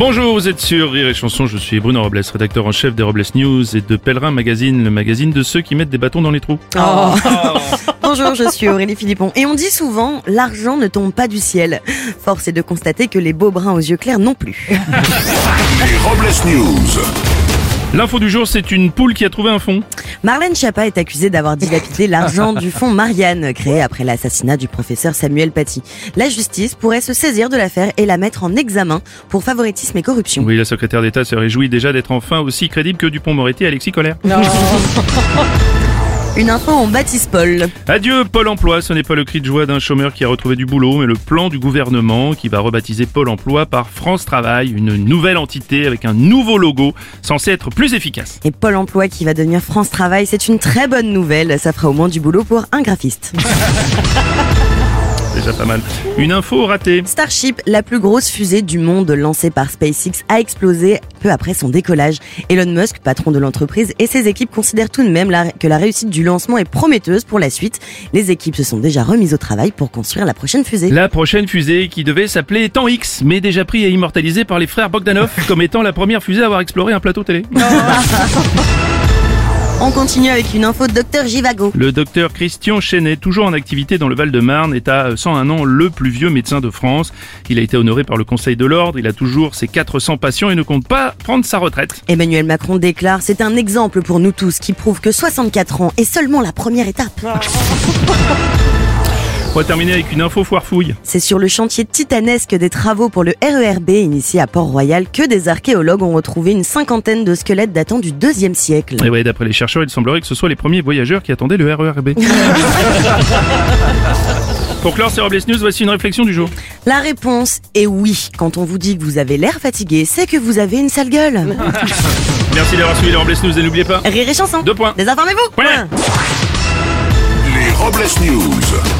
Bonjour, vous êtes sur Rire et Chanson, je suis Bruno Robles, rédacteur en chef des Robles News et de Pèlerin Magazine, le magazine de ceux qui mettent des bâtons dans les trous. Oh. Bonjour, je suis Aurélie Philippon. Et on dit souvent, l'argent ne tombe pas du ciel. Force est de constater que les beaux bruns aux yeux clairs non plus. Les Robles News. L'info du jour, c'est une poule qui a trouvé un fond. Marlène Schiappa est accusée d'avoir dilapidé l'argent du fonds Marianne, créé après l'assassinat du professeur Samuel Paty. La justice pourrait se saisir de l'affaire et la mettre en examen pour favoritisme et corruption. Oui, la secrétaire d'État se réjouit déjà d'être enfin aussi crédible que Dupont-Moretti et Alexis Collère. Une info en baptise Paul. Adieu Pôle emploi, ce n'est pas le cri de joie d'un chômeur qui a retrouvé du boulot, mais le plan du gouvernement qui va rebaptiser Pôle emploi par France Travail, une nouvelle entité avec un nouveau logo censé être plus efficace. Et Pôle emploi qui va devenir France Travail, c'est une très bonne nouvelle. Ça fera au moins du boulot pour un graphiste. Déjà pas mal. Une info ratée. Starship, la plus grosse fusée du monde lancée par SpaceX, a explosé peu après son décollage. Elon Musk, patron de l'entreprise, et ses équipes considèrent tout de même la- que la réussite du lancement est prometteuse pour la suite. Les équipes se sont déjà remises au travail pour construire la prochaine fusée. La prochaine fusée qui devait s'appeler Temps X, mais déjà pris et immortalisé par les frères Bogdanov comme étant la première fusée à avoir exploré un plateau télé. On continue avec une info de Dr Givago. Le docteur Christian Chenet, toujours en activité dans le Val-de-Marne, est à 101 ans le plus vieux médecin de France. Il a été honoré par le Conseil de l'Ordre, il a toujours ses 400 patients et ne compte pas prendre sa retraite. Emmanuel Macron déclare C'est un exemple pour nous tous qui prouve que 64 ans est seulement la première étape. On va terminer avec une info foire fouille. C'est sur le chantier titanesque des travaux pour le RERB initié à Port-Royal que des archéologues ont retrouvé une cinquantaine de squelettes datant du deuxième siècle. Et ouais, d'après les chercheurs, il semblerait que ce soit les premiers voyageurs qui attendaient le RERB. Pour clore ces Robles News, voici une réflexion du jour. La réponse est oui. Quand on vous dit que vous avez l'air fatigué, c'est que vous avez une sale gueule. Merci d'avoir suivi les Robles News et n'oubliez pas... Rire et chanson. Deux points. Désinformez-vous. Point. Les Robles News